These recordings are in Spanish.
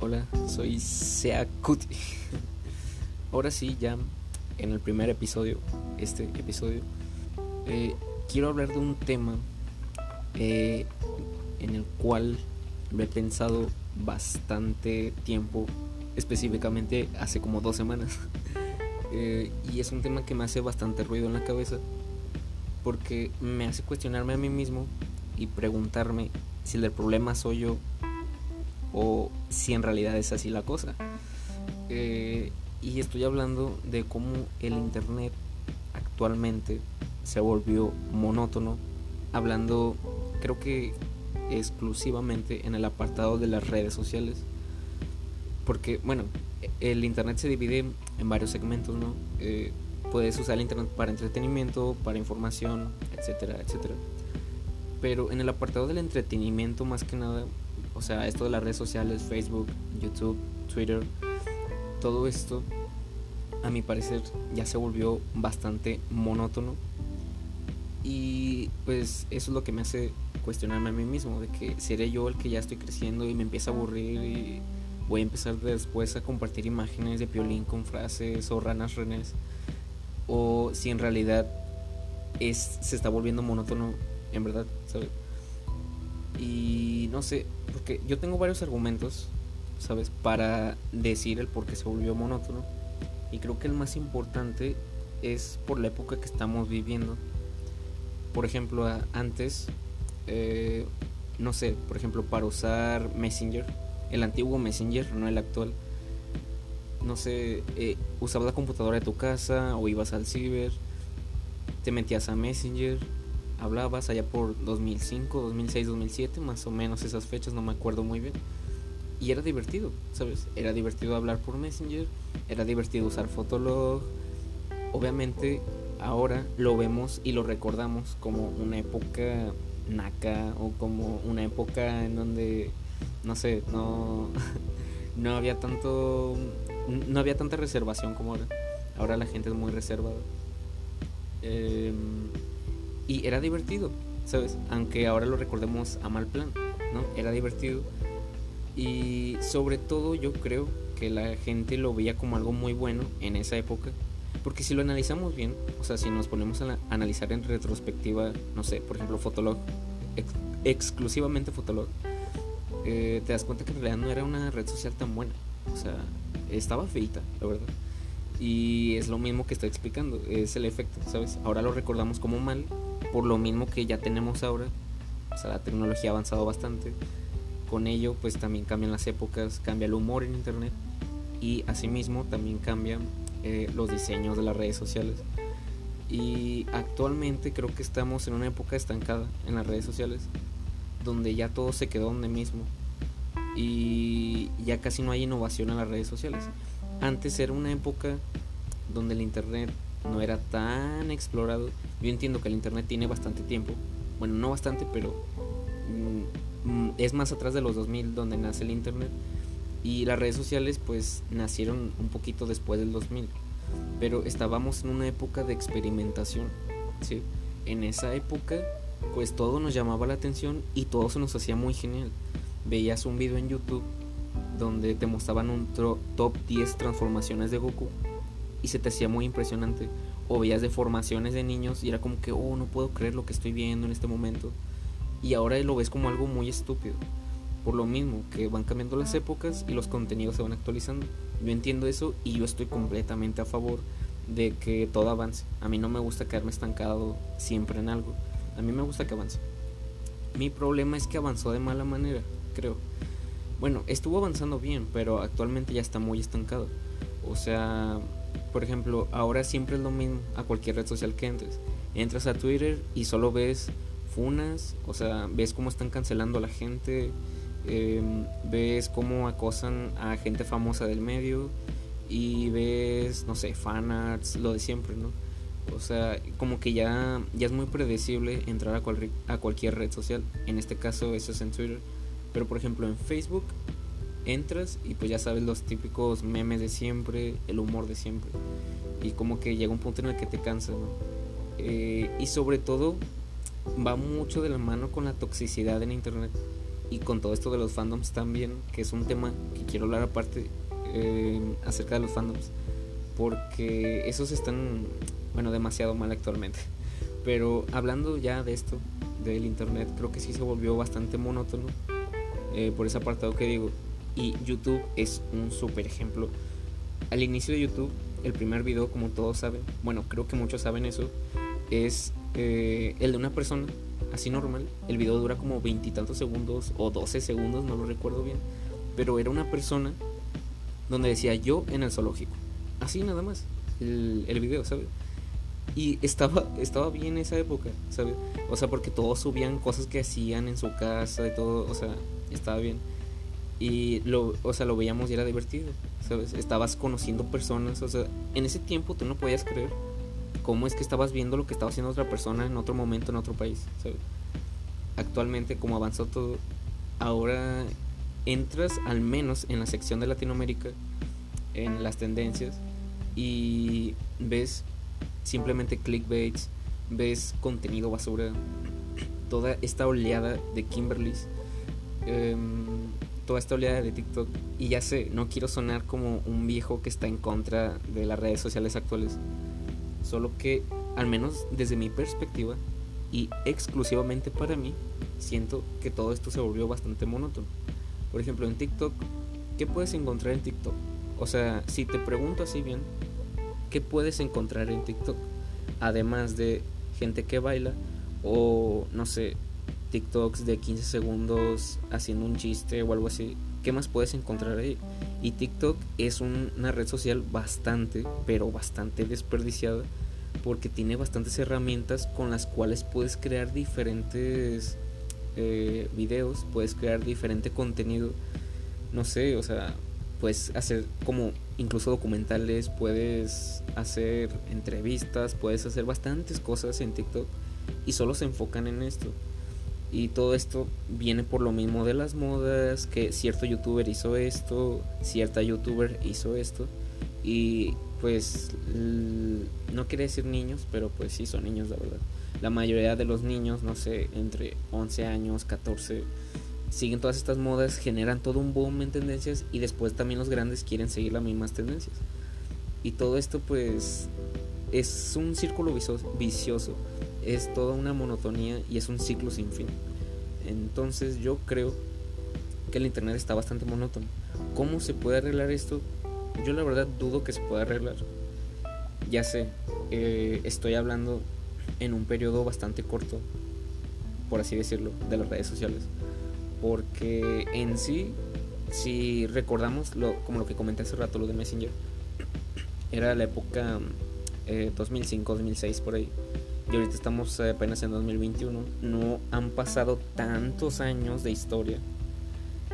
Hola, soy Seacuti. Ahora sí, ya en el primer episodio, este episodio, eh, quiero hablar de un tema eh, en el cual lo he pensado bastante tiempo, específicamente hace como dos semanas. Eh, y es un tema que me hace bastante ruido en la cabeza porque me hace cuestionarme a mí mismo y preguntarme si el problema soy yo o si en realidad es así la cosa. Eh, y estoy hablando de cómo el Internet actualmente se volvió monótono, hablando creo que exclusivamente en el apartado de las redes sociales. Porque, bueno, el Internet se divide en varios segmentos, ¿no? Eh, puedes usar el Internet para entretenimiento, para información, etcétera, etcétera. Pero en el apartado del entretenimiento, más que nada, o sea, esto de las redes sociales, Facebook, YouTube, Twitter, todo esto, a mi parecer, ya se volvió bastante monótono. Y pues eso es lo que me hace cuestionarme a mí mismo, de que seré yo el que ya estoy creciendo y me empieza a aburrir y voy a empezar después a compartir imágenes de piolín con frases o ranas renés. O si en realidad es, se está volviendo monótono, en verdad, ¿sabes? Y no sé, porque yo tengo varios argumentos, ¿sabes? Para decir el por qué se volvió monótono. Y creo que el más importante es por la época que estamos viviendo. Por ejemplo, antes, eh, no sé, por ejemplo, para usar Messenger, el antiguo Messenger, no el actual. No sé, eh, usabas la computadora de tu casa o ibas al ciber, te metías a Messenger, hablabas allá por 2005, 2006, 2007, más o menos esas fechas, no me acuerdo muy bien. Y era divertido, ¿sabes? Era divertido hablar por Messenger, era divertido usar Fotolog. Obviamente ahora lo vemos y lo recordamos como una época naca o como una época en donde no sé, no, no había tanto, no había tanta reservación como ahora. Ahora la gente es muy reservada. Em, y era divertido, ¿sabes? Aunque ahora lo recordemos a mal plan, ¿no? Era divertido. Y sobre todo yo creo que la gente lo veía como algo muy bueno en esa época. Porque si lo analizamos bien, o sea, si nos ponemos a analizar en retrospectiva, no sé, por ejemplo, Fotolog, exclusivamente Fotolog, eh, te das cuenta que en realidad no era una red social tan buena. O sea, estaba feita, la verdad. Y es lo mismo que estoy explicando, es el efecto, ¿sabes? Ahora lo recordamos como mal, por lo mismo que ya tenemos ahora. O sea, la tecnología ha avanzado bastante. Con ello, pues también cambian las épocas, cambia el humor en Internet y asimismo también cambian eh, los diseños de las redes sociales. Y actualmente creo que estamos en una época estancada en las redes sociales donde ya todo se quedó donde mismo y ya casi no hay innovación en las redes sociales. Antes era una época donde el internet no era tan explorado. Yo entiendo que el internet tiene bastante tiempo, bueno, no bastante, pero mm, mm, es más atrás de los 2000 donde nace el internet y las redes sociales pues nacieron un poquito después del 2000, pero estábamos en una época de experimentación, ¿sí? En esa época pues todo nos llamaba la atención y todo se nos hacía muy genial. Veías un video en YouTube donde te mostraban un top 10 transformaciones de Goku y se te hacía muy impresionante. O veías deformaciones de niños y era como que, oh, no puedo creer lo que estoy viendo en este momento. Y ahora lo ves como algo muy estúpido. Por lo mismo, que van cambiando las épocas y los contenidos se van actualizando. Yo entiendo eso y yo estoy completamente a favor de que todo avance. A mí no me gusta quedarme estancado siempre en algo. A mí me gusta que avance. Mi problema es que avanzó de mala manera, creo. Bueno, estuvo avanzando bien, pero actualmente ya está muy estancado. O sea, por ejemplo, ahora siempre es lo mismo a cualquier red social que entres. Entras a Twitter y solo ves funas, o sea, ves cómo están cancelando a la gente, em, ves cómo acosan a gente famosa del medio y ves, no sé, fanarts, lo de siempre, ¿no? O sea, como que ya, ya es muy predecible entrar a, a cualquier red social. En este caso eso es en Twitter. Pero por ejemplo en Facebook entras y pues ya sabes los típicos memes de siempre, el humor de siempre. Y como que llega un punto en el que te cansa, ¿no? Eh, y sobre todo va mucho de la mano con la toxicidad en internet y con todo esto de los fandoms también, que es un tema que quiero hablar aparte eh, acerca de los fandoms, porque esos están, bueno, demasiado mal actualmente. Pero hablando ya de esto, del internet, creo que sí se volvió bastante monótono eh, por ese apartado que digo. Y YouTube es un super ejemplo. Al inicio de YouTube, el primer video, como todos saben, bueno, creo que muchos saben eso, es eh, el de una persona, así normal. El video dura como veintitantos segundos o 12 segundos, no lo recuerdo bien. Pero era una persona donde decía yo en el zoológico. Así nada más, el, el video, ¿sabes? Y estaba, estaba bien esa época, ¿sabes? O sea, porque todos subían cosas que hacían en su casa y todo, o sea, estaba bien. Y lo, o sea, lo veíamos y era divertido, ¿sabes? Estabas conociendo personas, o sea, en ese tiempo tú no podías creer cómo es que estabas viendo lo que estaba haciendo otra persona en otro momento, en otro país. Actualmente, como avanzó todo, ahora entras al menos en la sección de Latinoamérica, en las tendencias, y ves simplemente clickbaits, ves contenido basura, toda esta oleada de Kimberly's, em, toda esta oleada de TikTok. Y ya sé, no quiero sonar como un viejo que está en contra de las redes sociales actuales, solo que, al menos desde mi perspectiva, y exclusivamente para mí, siento que todo esto se volvió bastante monótono. Por ejemplo, en TikTok, ¿qué puedes encontrar en TikTok? O sea, si te pregunto así bien, ¿qué puedes encontrar en TikTok? Además de gente que baila o no sé, TikToks de 15 segundos haciendo un chiste o algo así. ¿Qué más puedes encontrar ahí? Y TikTok es una red social bastante, pero bastante desperdiciada porque tiene bastantes herramientas con las cuales puedes crear diferentes eh, videos, puedes crear diferente contenido. No sé, o sea, puedes hacer como incluso documentales, puedes hacer entrevistas, puedes hacer bastantes cosas en TikTok y solo se enfocan en esto. Y todo esto viene por lo mismo de las modas, que cierto youtuber hizo esto, cierta youtuber hizo esto. Y pues no quiere decir niños, pero pues sí son niños, la verdad. La mayoría de los niños, no sé, entre 11 años, 14, siguen todas estas modas, generan todo un boom en tendencias y después también los grandes quieren seguir las mismas tendencias. Y todo esto pues es un círculo vicioso, es toda una monotonía y es un ciclo sin fin. Entonces yo creo que el internet está bastante monótono. ¿Cómo se puede arreglar esto? Yo la verdad dudo que se pueda arreglar. Ya sé, eh, estoy hablando en un periodo bastante corto, por así decirlo, de las redes sociales porque en sí, si recordamos como lo que comenté hace rato, lo de Messenger, era la época 2005, eh, 2006 por ahí. Y ahorita estamos apenas en 2021. No han pasado tantos años de historia.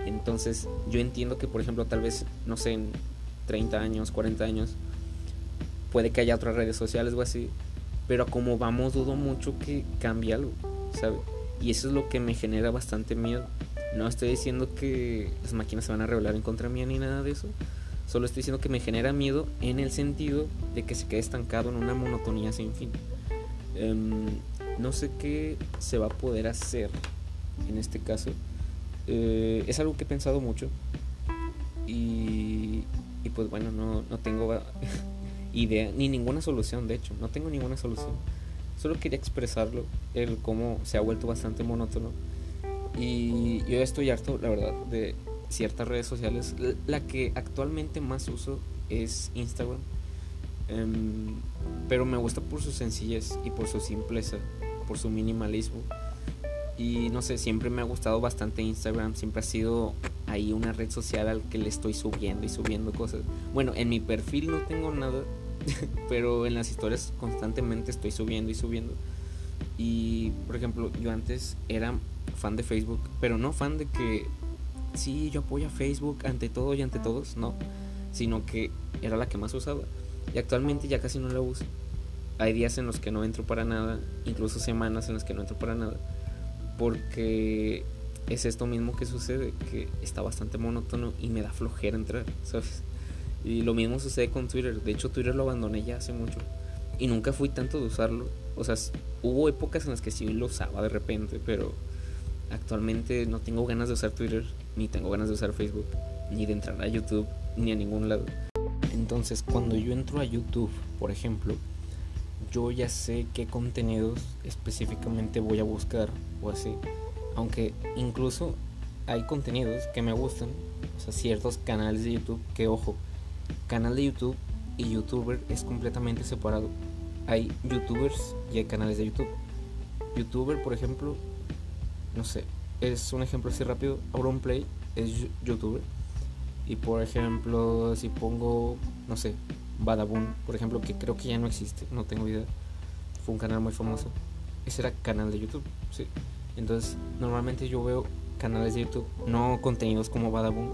Entonces yo entiendo que, por ejemplo, tal vez, no sé, en 30 años, 40 años, puede que haya otras redes sociales o así. Pero como vamos, dudo mucho que cambie algo, ¿sabes? Y eso es lo que me genera bastante miedo. No estoy diciendo que las máquinas se van a rebelar en contra mía ni nada de eso. Solo estoy diciendo que me genera miedo en el sentido de que se quede estancado en una monotonía sin fin. Em, no sé qué se va a poder hacer en este caso. Eh, es algo que he pensado mucho. Y, y pues bueno, no, no tengo idea ni ninguna solución, de hecho. No tengo ninguna solución. Solo quería expresarlo, el cómo se ha vuelto bastante monótono y yo estoy harto, la verdad, de ciertas redes sociales. La que actualmente más uso es Instagram. Em, pero me gusta por su sencillez y por su simpleza, por su minimalismo. Y no sé, siempre me ha gustado bastante Instagram. Siempre ha sido ahí una red social al que le estoy subiendo y subiendo cosas. Bueno, en mi perfil no tengo nada, pero en las historias constantemente estoy subiendo y subiendo. Y por ejemplo, yo antes era fan de Facebook, pero no fan de que sí, yo apoyo a Facebook ante todo y ante todos, no, sino que era la que más usaba. Y actualmente ya casi no la uso. Hay días en los que no entro para nada, incluso semanas en las que no entro para nada, porque es esto mismo que sucede, que está bastante monótono y me da flojera entrar, ¿sabes? Y lo mismo sucede con Twitter, de hecho Twitter lo abandoné ya hace mucho y nunca fui tanto de usarlo O sea, hubo épocas en las que sí lo usaba de repente, pero actualmente no tengo ganas de usar Twitter, ni tengo ganas de usar Facebook, ni de entrar a YouTube, ni a ningún lado. Entonces, cuando yo entro a YouTube, por ejemplo, yo ya sé qué contenidos específicamente voy a buscar o así. Aunque incluso hay contenidos que me gustan, o sea, ciertos canales de YouTube que, ojo, canal de YouTube y youtuber es completamente separado. Hay youtubers y hay canales de YouTube. Youtuber, por ejemplo, no sé, es un ejemplo así rápido. Auronplay es youtuber. Y por ejemplo, si pongo, no sé, Badabun, por ejemplo, que creo que ya no existe, no tengo idea. Fue un canal muy famoso. Ese era canal de YouTube, sí. Entonces, normalmente yo veo canales de YouTube, no contenidos como Badabun,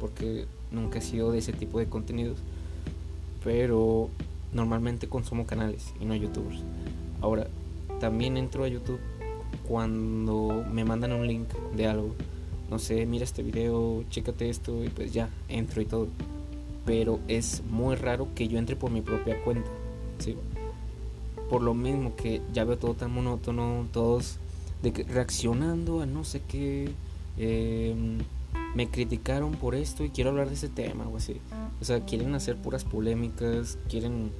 porque nunca he sido de ese tipo de contenidos. Pero normalmente consumo canales y no youtubers. Ahora, también entro a YouTube cuando me mandan un link de algo. No sé, mira este video, chécate esto y pues ya, entro y todo pero es muy raro que yo entre por mi propia cuenta, ¿sí? Por lo mismo que ya veo todo tan monótono, todos de que reaccionando a no sé qué, em, me criticaron por esto y quiero hablar de ese tema o así. O sea, quieren hacer puras polémicas, quieren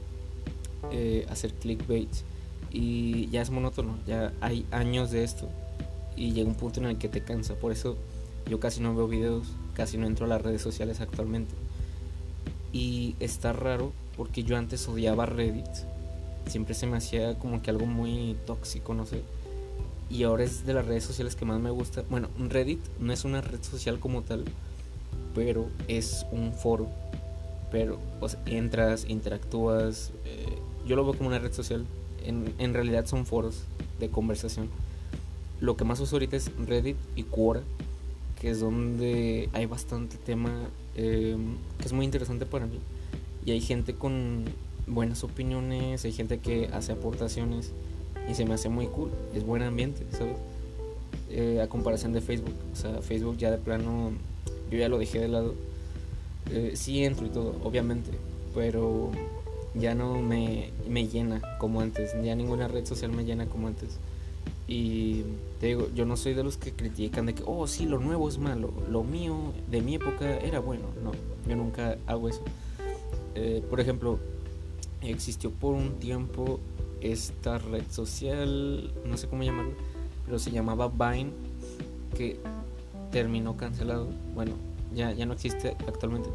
eh, hacer clickbait y ya es monótono, ya hay años de esto y llega un punto en el que te cansa. Por eso yo casi no veo videos, casi no entro a las redes sociales actualmente. Y está raro porque yo antes odiaba Reddit. Siempre se me hacía como que algo muy tóxico, no sé. Y ahora es de las redes sociales que más me gusta. Bueno, Reddit no es una red social como tal, pero es un foro. Pero entras, interactúas. Eh, yo lo veo como una red social. En, en realidad son foros de conversación. Lo que más uso ahorita es Reddit y Quora, que es donde hay bastante tema Em, que es muy interesante para mí. Y hay gente con buenas opiniones, hay gente que hace aportaciones y se me hace muy cool, es buen ambiente, ¿sabes? Eh, a comparación de Facebook, o sea, Facebook ya de plano, yo ya lo dejé de lado. Eh, sí entro y todo, obviamente, pero ya no me, me llena como antes, ya ninguna red social me llena como antes. Y te digo, yo no soy de los que critican de que, oh, sí, lo nuevo es malo, lo mío de mi época era bueno. No, yo nunca hago eso. Eh, por ejemplo, existió por un tiempo esta red social, no sé cómo llamarlo, pero se llamaba Vine, que terminó cancelado. Bueno, ya, ya no existe actualmente.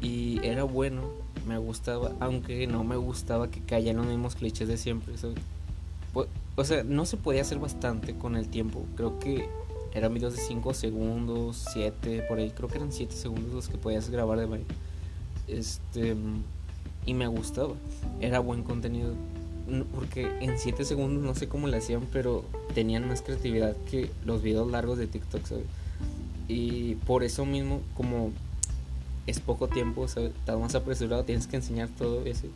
Y era bueno, me gustaba, aunque no me gustaba que cayeran los mismos clichés de siempre. ¿sabes? O sea, no se podía hacer bastante con el tiempo. Creo que eran videos de 5 segundos, 7, por ahí. Creo que eran 7 segundos los que podías grabar de baile. Este. Y me gustaba. Era buen contenido. Porque en 7 segundos no sé cómo lo hacían, pero tenían más creatividad que los videos largos de TikTok, ¿sabes? Y por eso mismo, como es poco tiempo, ¿sabes? Estás más apresurado, tienes que enseñar todo eso.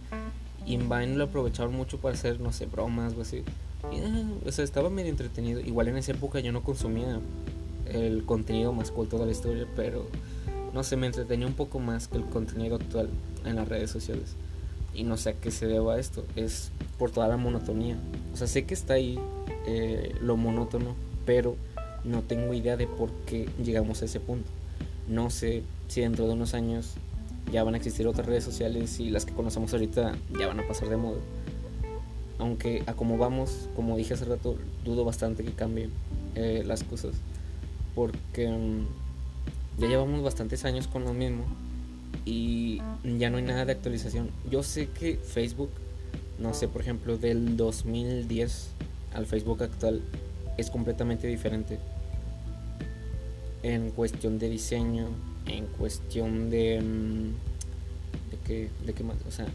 Y en Vine lo aprovecharon mucho para hacer, no sé, bromas o así. Ah, o sea, estaba medio entretenido. Igual en esa época yo no consumía el contenido más culto de la historia, pero no sé, me entretenía un poco más que el contenido actual en las redes sociales. Y no sé a qué se deba esto, es por toda la monotonía. O sea, sé que está ahí eh, lo monótono, pero no tengo idea de por qué llegamos a ese punto. No sé si dentro de unos años ya van a existir otras redes sociales y las que conocemos ahorita ya van a pasar de moda aunque a como vamos, como dije hace rato, dudo bastante que cambien eh, las cosas. Porque mm, ya llevamos bastantes años con lo mismo y ya no hay nada de actualización. Yo sé que Facebook, no sé, por ejemplo, del 2010 al Facebook actual es completamente diferente. En cuestión de diseño, en cuestión de... Mm, ¿De qué, de qué más? O sea,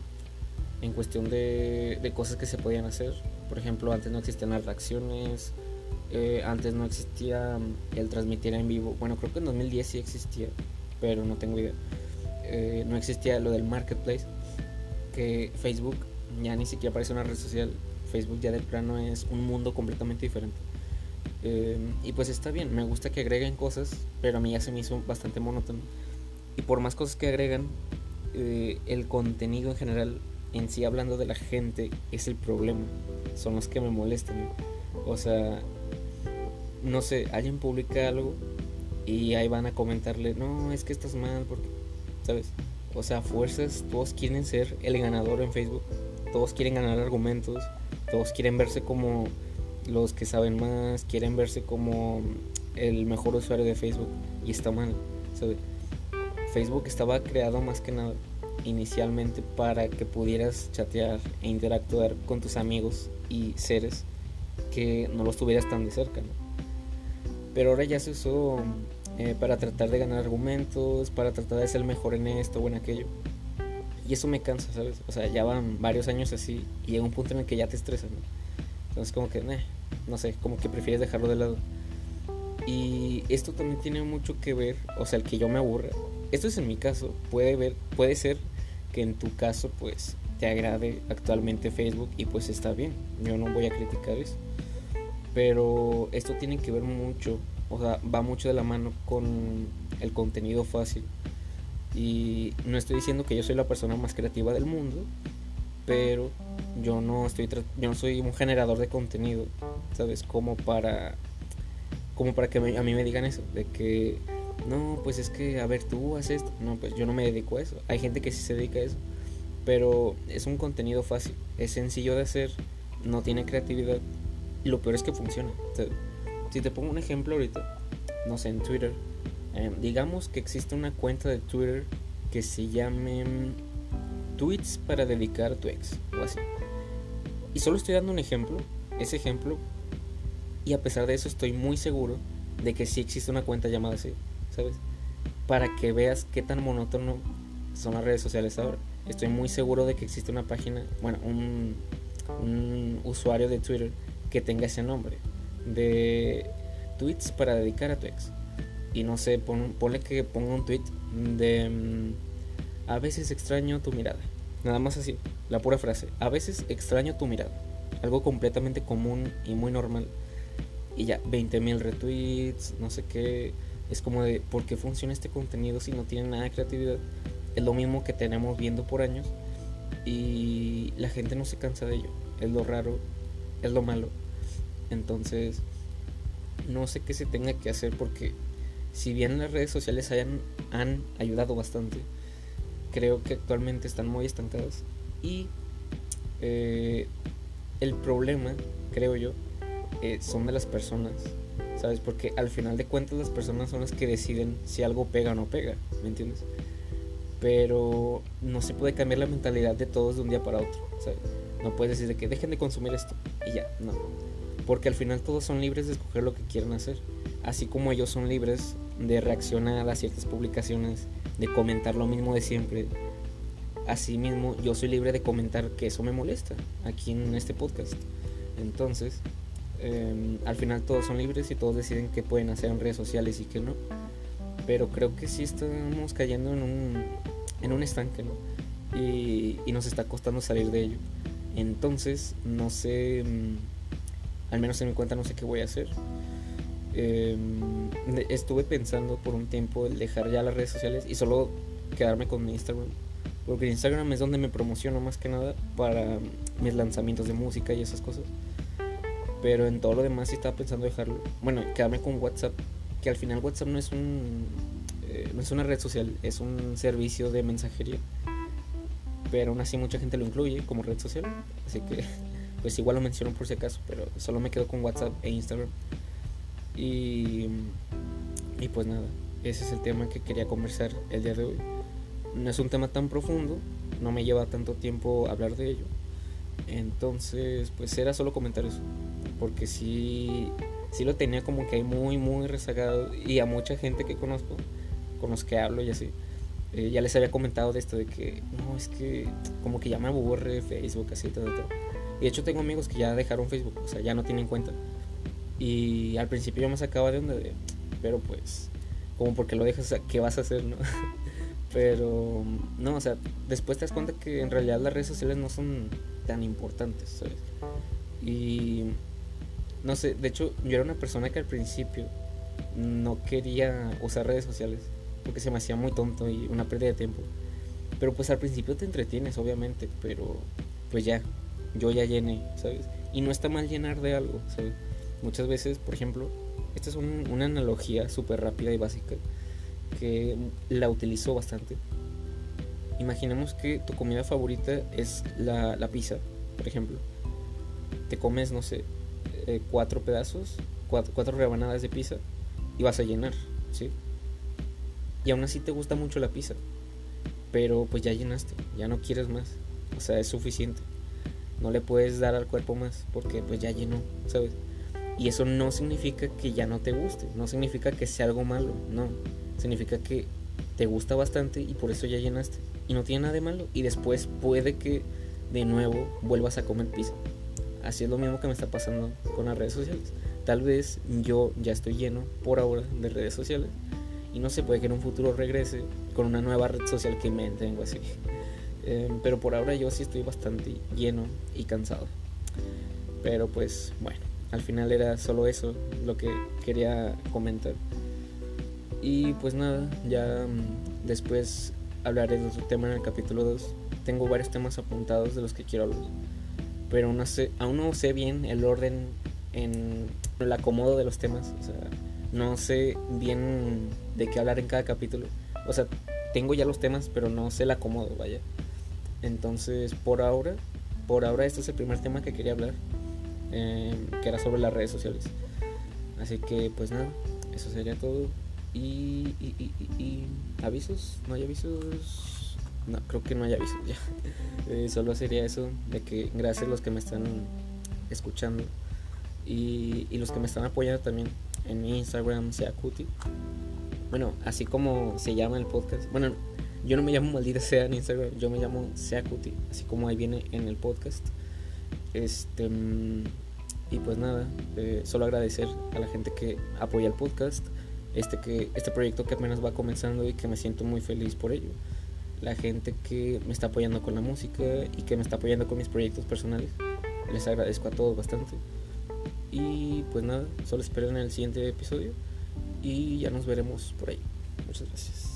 en cuestión de, de cosas que se podían hacer. Por ejemplo, antes no existían las reacciones, eh, antes no existía el transmitir en vivo. Bueno, creo que en 2010 sí existía, pero no tengo idea. Eh, no existía lo del marketplace, que Facebook ya ni siquiera parece una red social. Facebook ya de plano es un mundo completamente diferente. Eh, y pues está bien, me gusta que agreguen cosas, pero a mí ya se me hizo bastante monótono. Y por más cosas que agregan, el contenido en general en sí hablando de la gente es el problema. Son los que me molestan. O sea, no sé, alguien publica algo y ahí van a comentarle, no, es que estás mal, porque, ¿sabes? O sea, fuerzas, todos quieren ser el ganador en Facebook, todos quieren ganar argumentos, todos quieren verse como los que saben más, quieren verse como el mejor usuario de Facebook y está mal, ¿sabes? Facebook estaba creado más que nada inicialmente para que pudieras chatear e interactuar con tus amigos y seres que no los tuvieras tan de cerca, ¿no? Pero ahora ya se usó eh, para tratar de ganar argumentos, para tratar de ser mejor en esto o en aquello. Y eso me cansa, ¿sabes? O sea, ya van varios años así y llega un punto en el que ya te estresas, ¿no? Entonces como que, no sé, como que prefieres dejarlo de lado. Y esto también tiene mucho que ver, o sea, el que yo me aburra. Esto es en mi caso, puede ver, puede ser que en tu caso pues te agrade actualmente Facebook y pues está bien. Yo no voy a criticar eso. Pero esto tiene que ver mucho, o sea, va mucho de la mano con el contenido fácil. Y no estoy diciendo que yo soy la persona más creativa del mundo, pero yo no estoy yo no soy un generador de contenido, ¿sabes? Como para como para que a mí me digan eso, de que no, pues es que a ver, tú haces esto. No, pues yo no me dedico a eso. Hay gente que sí se dedica a eso, pero es un contenido fácil, es sencillo de hacer, no tiene creatividad y lo peor es que funciona. si te pongo un ejemplo ahorita, no sé, en Twitter, eh, digamos que existe una cuenta de Twitter que se llame mm, Tweets para dedicar a tu ex o así. Y solo estoy dando un ejemplo, ese ejemplo, y a pesar de eso estoy muy seguro de que sí existe una cuenta llamada así, ¿sabes? Para que veas qué tan monótono son las redes sociales ahora. Estoy muy seguro de que existe una página, bueno, un, usuario de Twitter que tenga ese nombre de tweets para dedicar a tu ex. Y no sé, pon, ponle que ponga un tweet de mm, a veces extraño tu mirada. Nada más así, la pura frase. A veces extraño tu mirada. Algo completamente común y muy normal. Y ya, 20.000 retweets, no sé qué. Es como de, ¿por qué funciona este contenido si no tiene nada de creatividad? Es lo mismo que tenemos viendo por años. Y la gente no se cansa de ello. Es lo raro, es lo malo. Entonces, no sé qué se tenga que hacer porque si bien las redes sociales hayan, han ayudado bastante, creo que actualmente están muy estancadas. Y eh, el problema, creo yo, eh, son de las personas, ¿sabes? Porque al final de cuentas las personas son las que deciden si algo pega o no pega, ¿me entiendes? Pero no se puede cambiar la mentalidad de todos de un día para otro, ¿sabes? No puedes decir de que dejen de consumir esto y ya, no porque al final todos son libres de escoger lo que quieran hacer, así como ellos son libres de reaccionar a ciertas publicaciones, de comentar lo mismo de siempre. Asimismo, yo soy libre de comentar que eso me molesta aquí en este podcast. Entonces, em, al final todos son libres y todos deciden qué pueden hacer en redes sociales y qué no. Pero creo que sí estamos cayendo en un, en un estanque. Y, nos está costando salir de ello. Entonces, no sé em, al menos en mi cuenta no sé qué voy a hacer. Em, estuve pensando por un tiempo el dejar ya las redes sociales y solo quedarme con Instagram. Porque Instagram es donde me promociono más que nada para mis lanzamientos de música y esas cosas. Pero en todo lo demás sí estaba pensando dejarlo. Bueno, quedarme con WhatsApp. Que al final WhatsApp no es un. Eh, no es una red social, es un servicio de mensajería. Pero aún así mucha gente lo incluye como red social. Así que pues igual lo menciono por si acaso, pero solo me quedo con WhatsApp e Instagram. Y, y pues nada, ese es el tema que quería conversar el día de hoy. No es un tema tan profundo, no me lleva tanto tiempo hablar de ello. Entonces, pues era solo comentar eso, porque sí, sí lo tenía como que hay muy, muy rezagado y a mucha gente que conozco, con los que hablo y así. Eh, ya les había comentado de esto de que no, es que como que ya me aburre Facebook, así, todo, todo. Y de hecho tengo amigos que ya dejaron Facebook, o sea, ya no tienen cuenta. Y al principio yo me sacaba de onda de, pero pues, como porque lo dejas, ¿qué vas a hacer, no? pero, no, o sea, después te das cuenta que en realidad las redes sociales no son tan importantes, ¿sabes? Y, no sé, de hecho yo era una persona que al principio no quería usar redes sociales porque se me hacía muy tonto y una pérdida de tiempo. Pero pues al principio te entretienes, obviamente, pero pues ya, yo ya llené, ¿sabes? Y no está mal llenar de algo, ¿sabes? Muchas veces, por ejemplo, esta es una analogía súper rápida y básica que la utilizo bastante. Imaginemos que tu comida favorita es la, la pizza, por ejemplo. Te comes, no sé, eh, cuatro pedazos, cuatro, rebanadas de pizza y vas a llenar, ¿sí? Y aún así te gusta mucho la pizza, pero pues ya llenaste, ya no quieres más, o sea, es suficiente. No le puedes dar al cuerpo más porque pues ya llenó, ¿sabes? Y eso no significa que ya no te guste, no significa que sea algo malo, no. Significa que te gusta bastante y por eso ya llenaste. Y no tiene nada de malo. Y después puede que de nuevo vuelvas a comer pizza. Así es lo mismo que me está pasando con las redes sociales. Tal vez yo ya estoy lleno por ahora de redes sociales y no se puede que en un futuro regrese con una nueva red social que me tengo así. Eh, pero por ahora yo sí estoy bastante lleno y cansado. Pero pues bueno, al final era solo eso lo que quería comentar. Y pues nada, ya mm, después hablaré de otro tema en el capítulo 2. Tengo varios temas apuntados de los que quiero hablar. Pero no sé, aún no sé bien el orden en el acomodo de los temas. O sea, no sé bien de qué hablar en cada capítulo. O sea, tengo ya los temas, pero no sé el acomodo, vaya. Entonces, por ahora, por ahora este es el primer tema que quería hablar. Em, que era sobre las redes sociales. Así que pues nada, eso sería todo. Y, y, avisos, no hay avisos. No, creo que no hay avisos ya. Eh, solo sería eso, de que gracias a los que me están escuchando y, los que me están apoyando también en mi Instagram, sea Cuti. Bueno, así como se llama el podcast. Bueno, yo no me llamo Maldita Sea en Instagram, yo me llamo Sea Cuti, así como ahí viene en el podcast. Este. Y pues nada, eh, solo agradecer a la gente que apoya el podcast, este, que, este proyecto que apenas va comenzando y que me siento muy feliz por ello. La gente que me está apoyando con la música y que me está apoyando con mis proyectos personales. Les agradezco a todos bastante. Y pues nada, solo esperen el siguiente episodio y ya nos veremos por ahí. Muchas gracias.